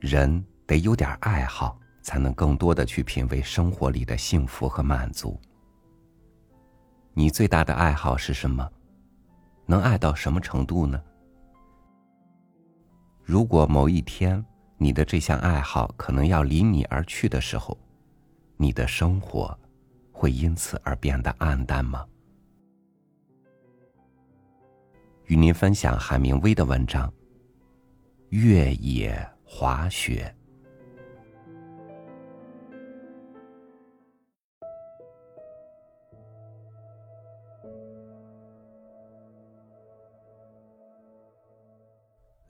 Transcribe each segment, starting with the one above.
人得有点爱好，才能更多的去品味生活里的幸福和满足。你最大的爱好是什么？能爱到什么程度呢？如果某一天你的这项爱好可能要离你而去的时候，你的生活会因此而变得暗淡吗？与您分享海明威的文章《越野滑雪》。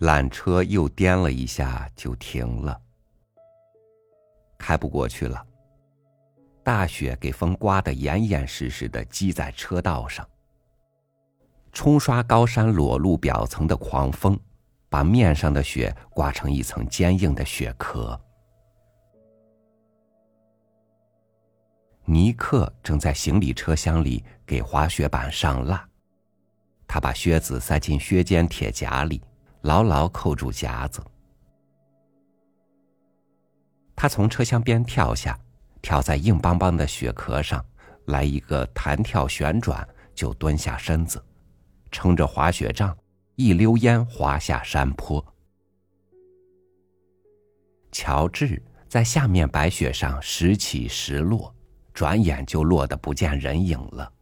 缆车又颠了一下，就停了，开不过去了。大雪给风刮得严严实实的积在车道上，冲刷高山裸露表层的狂风，把面上的雪刮成一层坚硬的雪壳。尼克正在行李车厢里给滑雪板上蜡，他把靴子塞进靴尖铁夹里。牢牢扣住夹子，他从车厢边跳下，跳在硬邦邦的雪壳上，来一个弹跳旋转，就蹲下身子，撑着滑雪杖，一溜烟滑下山坡。乔治在下面白雪上时起时落，转眼就落得不见人影了。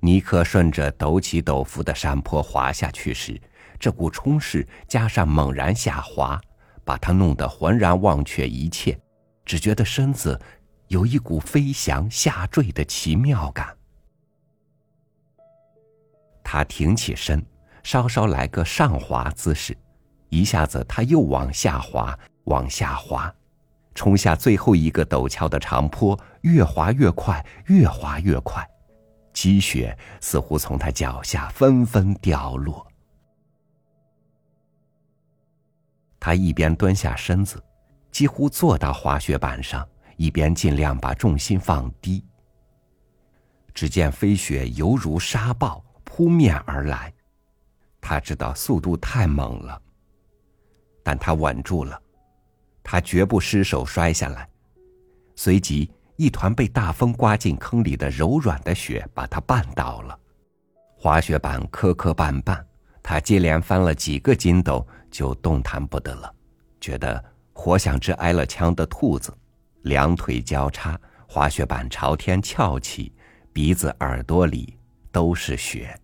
尼克顺着陡起陡伏的山坡滑下去时。这股冲势加上猛然下滑，把他弄得浑然忘却一切，只觉得身子有一股飞翔下坠的奇妙感。他挺起身，稍稍来个上滑姿势，一下子他又往下滑，往下滑，冲下最后一个陡峭的长坡，越滑越快，越滑越快，积雪似乎从他脚下纷纷掉落。他一边蹲下身子，几乎坐到滑雪板上，一边尽量把重心放低。只见飞雪犹如沙暴扑面而来，他知道速度太猛了，但他稳住了，他绝不失手摔下来。随即，一团被大风刮进坑里的柔软的雪把他绊倒了，滑雪板磕磕绊绊。他接连翻了几个筋斗，就动弹不得了，觉得活像只挨了枪的兔子，两腿交叉，滑雪板朝天翘起，鼻子、耳朵里都是雪。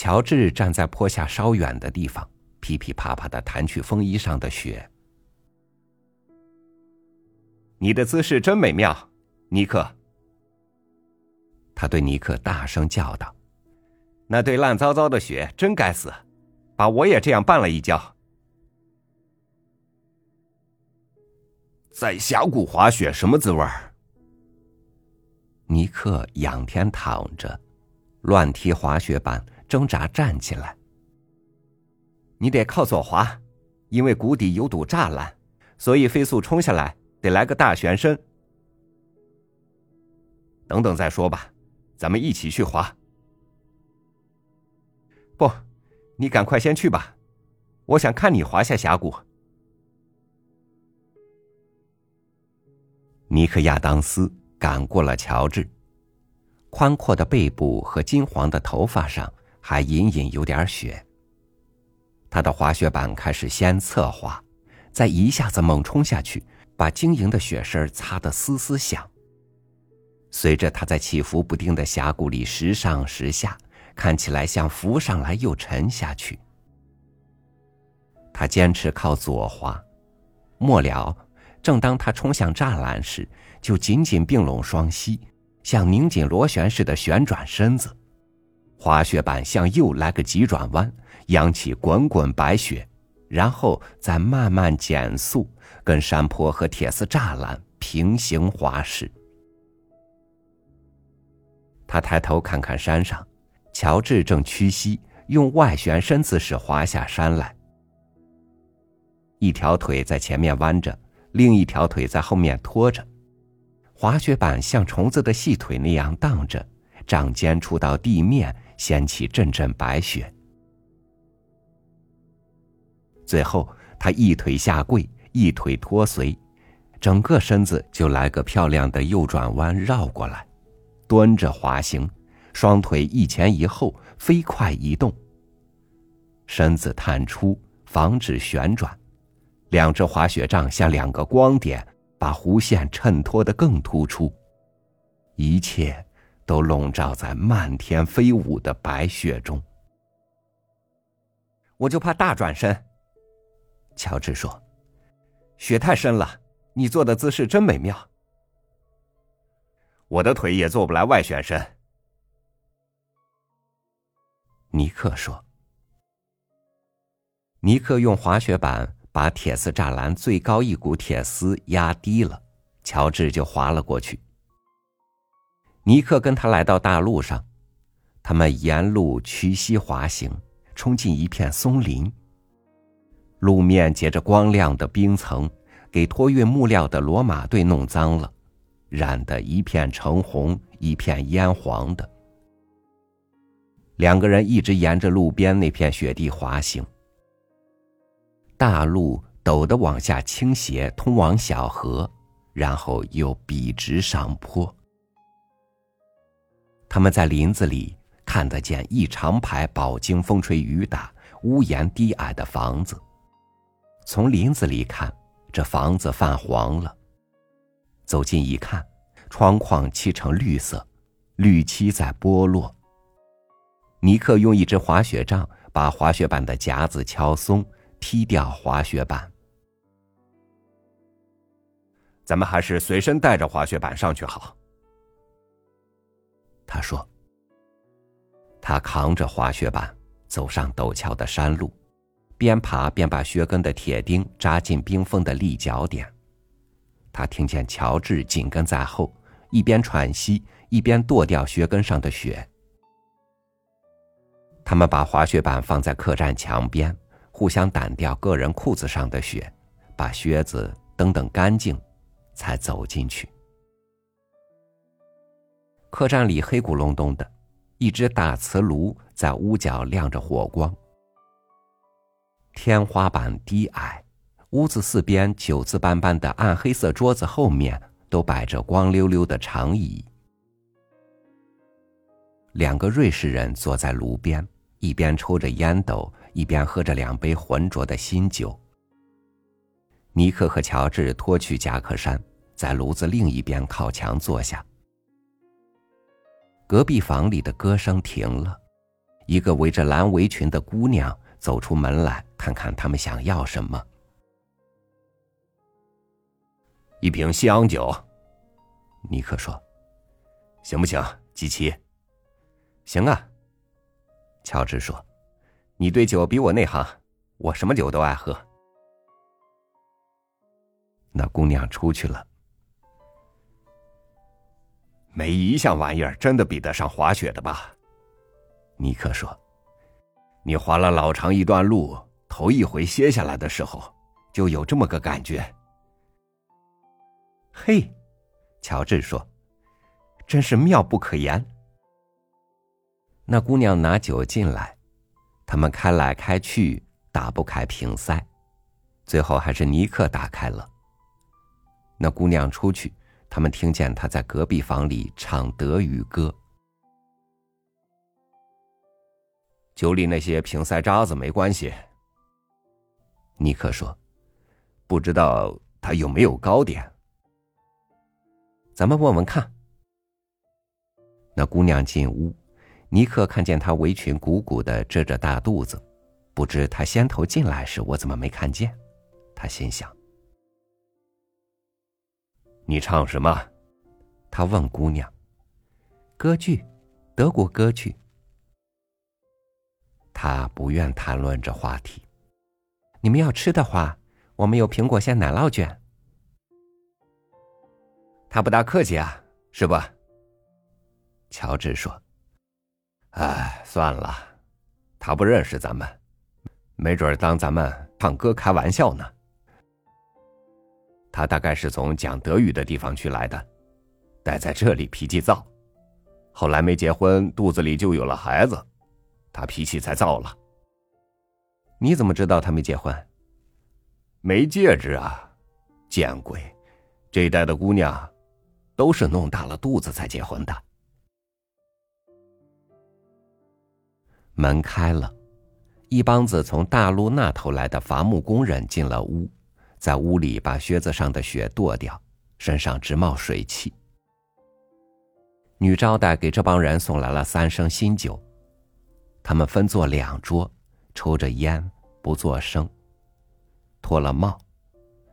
乔治站在坡下稍远的地方，噼噼啪啪的弹去风衣上的雪。你的姿势真美妙，尼克。他对尼克大声叫道。那堆烂糟糟的雪真该死，把我也这样绊了一跤。在峡谷滑雪什么滋味儿？尼克仰天躺着，乱踢滑雪板，挣扎站起来。你得靠左滑，因为谷底有堵栅栏，所以飞速冲下来得来个大旋身。等等再说吧，咱们一起去滑。不，你赶快先去吧，我想看你滑下峡谷。尼克亚当斯赶过了乔治，宽阔的背部和金黄的头发上还隐隐有点雪。他的滑雪板开始先侧滑，再一下子猛冲下去，把晶莹的雪身擦得嘶嘶响。随着他在起伏不定的峡谷里时上时下。看起来像浮上来又沉下去。他坚持靠左滑，末了，正当他冲向栅栏时，就紧紧并拢双膝，像拧紧螺旋似的旋转身子，滑雪板向右来个急转弯，扬起滚滚白雪，然后再慢慢减速，跟山坡和铁丝栅栏平行滑驶。他抬头看看山上。乔治正屈膝，用外旋身姿势滑下山来。一条腿在前面弯着，另一条腿在后面拖着，滑雪板像虫子的细腿那样荡着，掌尖触到地面，掀起阵阵白雪。最后，他一腿下跪，一腿脱随，整个身子就来个漂亮的右转弯绕过来，蹲着滑行，双腿一前一后飞快移动，身子探出，防止旋转，两只滑雪杖像两个光点，把弧线衬托得更突出，一切都笼罩在漫天飞舞的白雪中。我就怕大转身。乔治说：“雪太深了，你做的姿势真美妙。我的腿也做不来外旋身。”尼克说：“尼克用滑雪板把铁丝栅栏最高一股铁丝压低了，乔治就滑了过去。尼克跟他来到大路上，他们沿路屈膝滑行，冲进一片松林。”路面结着光亮的冰层，给托运木料的骡马队弄脏了，染得一片橙红，一片烟黄的。两个人一直沿着路边那片雪地滑行。大路陡的往下倾斜，通往小河，然后又笔直上坡。他们在林子里看得见一长排饱经风吹雨打、屋檐低矮的房子。从林子里看，这房子泛黄了。走近一看，窗框漆成绿色，绿漆在剥落。尼克用一只滑雪杖把滑雪板的夹子敲松，踢掉滑雪板。咱们还是随身带着滑雪板上去好。他说。他扛着滑雪板走上陡峭的山路。边爬边把靴跟的铁钉扎进冰封的立脚点。他听见乔治紧跟在后，一边喘息，一边跺掉靴跟上的雪。他们把滑雪板放在客栈墙边，互相掸掉个人裤子上的雪，把靴子蹬蹬干净，才走进去。客栈里黑咕隆咚的，一只大瓷炉在屋角亮着火光。天花板低矮，屋子四边九字斑斑的暗黑色桌子后面都摆着光溜溜的长椅。两个瑞士人坐在炉边，一边抽着烟斗，一边喝着两杯浑浊的新酒。尼克和乔治脱去夹克衫，在炉子另一边靠墙坐下。隔壁房里的歌声停了，一个围着蓝围裙的姑娘。走出门来，看看他们想要什么。一瓶西洋酒，尼克说：“行不行，基奇？”“行啊。”乔治说：“你对酒比我内行，我什么酒都爱喝。”那姑娘出去了。没一项玩意儿真的比得上滑雪的吧？尼克说。你滑了老长一段路，头一回歇下来的时候，就有这么个感觉。嘿，乔治说：“真是妙不可言。”那姑娘拿酒进来，他们开来开去，打不开瓶塞，最后还是尼克打开了。那姑娘出去，他们听见他在隔壁房里唱德语歌。酒里那些瓶塞渣子没关系，尼克说：“不知道他有没有糕点，咱们问问看。”那姑娘进屋，尼克看见她围裙鼓鼓的遮着大肚子，不知她先头进来时我怎么没看见？他心想：“你唱什么？”他问姑娘：“歌剧，德国歌剧。”他不愿谈论这话题。你们要吃的话，我们有苹果馅奶酪卷。他不大客气啊，是吧？乔治说：“哎，算了，他不认识咱们，没准当咱们唱歌开玩笑呢。他大概是从讲德语的地方去来的，待在这里脾气躁。后来没结婚，肚子里就有了孩子，他脾气才躁了。你怎么知道他没结婚？没戒指啊！见鬼，这一代的姑娘都是弄大了肚子才结婚的。门开了，一帮子从大陆那头来的伐木工人进了屋，在屋里把靴子上的雪跺掉，身上直冒水汽。女招待给这帮人送来了三升新酒，他们分坐两桌，抽着烟，不作声。脱了帽，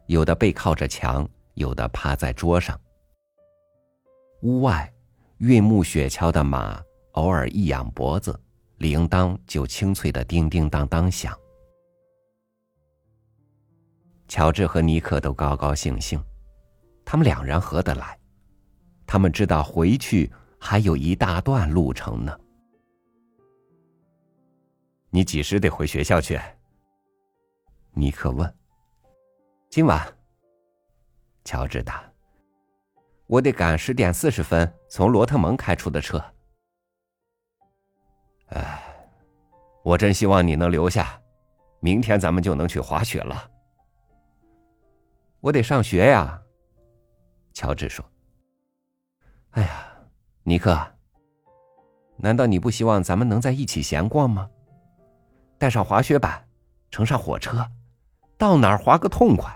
有的背靠着墙，有的趴在桌上。屋外，运木雪橇的马偶尔一仰脖子，铃铛就清脆的叮叮当当响。乔治和尼克都高高兴兴，他们两人合得来。他们知道回去还有一大段路程呢。你几时得回学校去？尼克问。今晚。乔治答。我得赶十点四十分从罗特蒙开出的车。哎，我真希望你能留下，明天咱们就能去滑雪了。我得上学呀。乔治说。哎呀，尼克，难道你不希望咱们能在一起闲逛吗？带上滑雪板，乘上火车，到哪儿滑个痛快。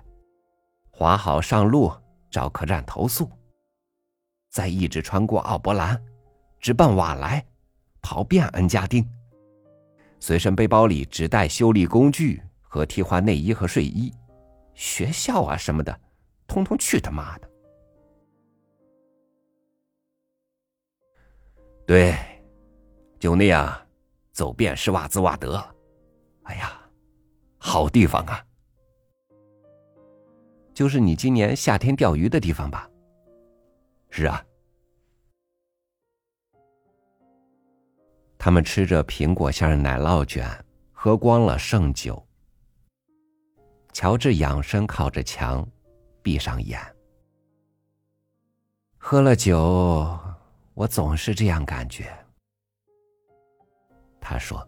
滑好上路，找客栈投宿，再一直穿过奥伯兰，直奔瓦莱，跑遍恩加丁。随身背包里只带修理工具和替换内衣和睡衣，学校啊什么的，通通去他妈的。对，就那样，走遍施瓦兹瓦德。哎呀，好地方啊！就是你今年夏天钓鱼的地方吧？是啊。他们吃着苹果馅奶酪卷，喝光了剩酒。乔治仰身靠着墙，闭上眼。喝了酒。我总是这样感觉。他说：“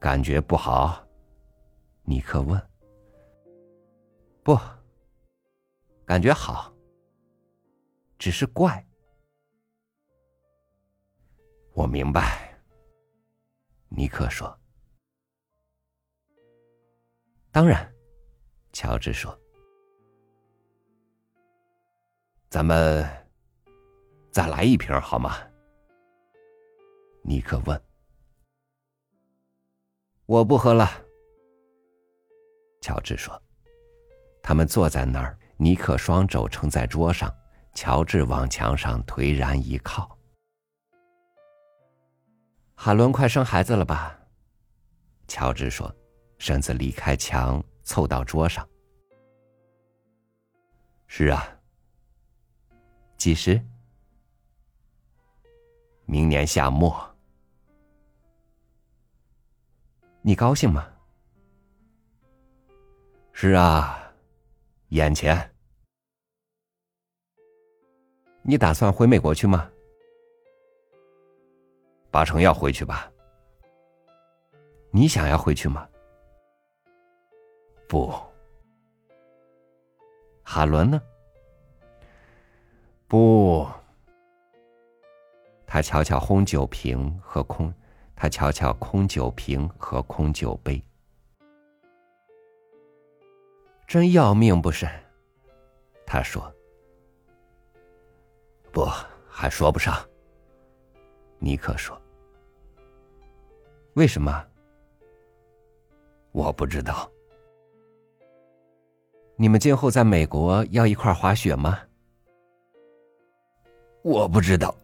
感觉不好。”尼克问：“不，感觉好，只是怪。”我明白。尼克说：“当然。”乔治说：“咱们。”再来一瓶好吗？尼克问。我不喝了。乔治说。他们坐在那儿，尼克双肘撑在桌上，乔治往墙上颓然一靠。海伦快生孩子了吧？乔治说，身子离开墙，凑到桌上。是啊。几时？明年夏末，你高兴吗？是啊，眼前。你打算回美国去吗？八成要回去吧。你想要回去吗？不。哈伦呢？不。他瞧瞧空酒瓶和空，他瞧瞧空酒瓶和空酒杯，真要命不是？他说：“不，还说不上。”尼克说：“为什么？我不知道。你们今后在美国要一块滑雪吗？我不知道。”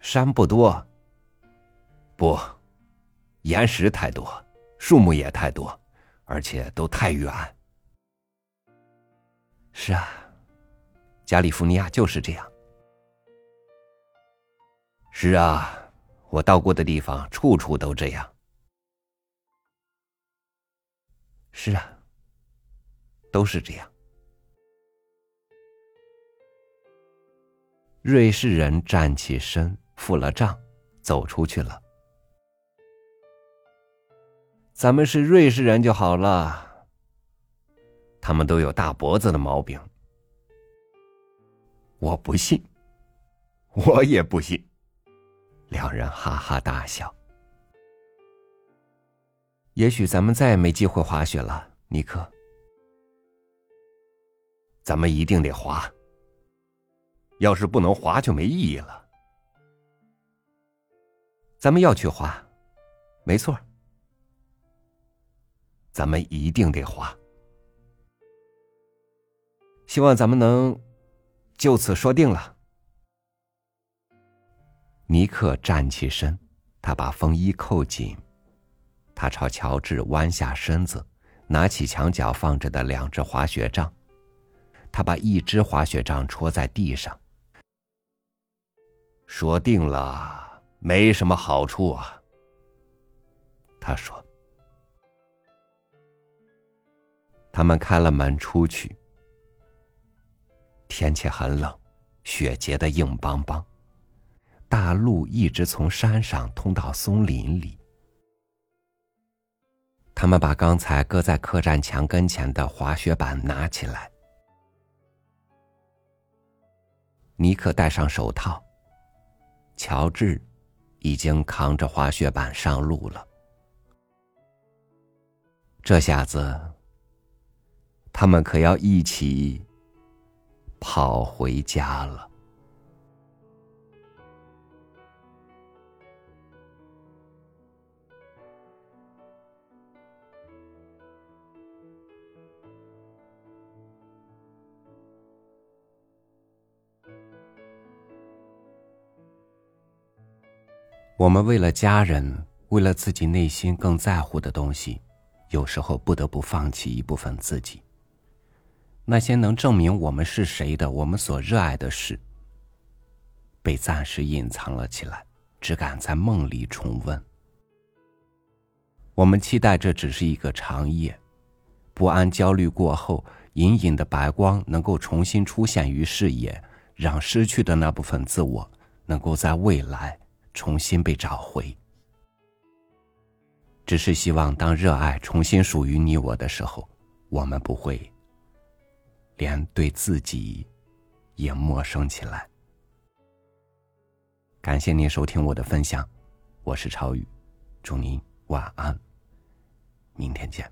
山不多，不，岩石太多，树木也太多，而且都太远。是啊，加利福尼亚就是这样。是啊，我到过的地方处处都这样。是啊，都是这样。瑞士人站起身，付了账，走出去了。咱们是瑞士人就好了。他们都有大脖子的毛病。我不信，我也不信。两人哈哈大笑。也许咱们再也没机会滑雪了，尼克。咱们一定得滑。要是不能滑，就没意义了。咱们要去滑，没错。咱们一定得滑。希望咱们能就此说定了。尼克站起身，他把风衣扣紧。他朝乔治弯下身子，拿起墙角放着的两只滑雪杖。他把一只滑雪杖戳在地上。说定了，没什么好处啊。他说。他们开了门出去。天气很冷，雪结得硬邦邦。大路一直从山上通到松林里。他们把刚才搁在客栈墙跟前的滑雪板拿起来。尼克戴上手套。乔治已经扛着滑雪板上路了。这下子，他们可要一起跑回家了。我们为了家人，为了自己内心更在乎的东西，有时候不得不放弃一部分自己。那些能证明我们是谁的，我们所热爱的事，被暂时隐藏了起来，只敢在梦里重温。我们期待这只是一个长夜，不安、焦虑过后，隐隐的白光能够重新出现于视野，让失去的那部分自我能够在未来。重新被找回，只是希望当热爱重新属于你我的时候，我们不会连对自己也陌生起来。感谢您收听我的分享，我是超宇，祝您晚安，明天见。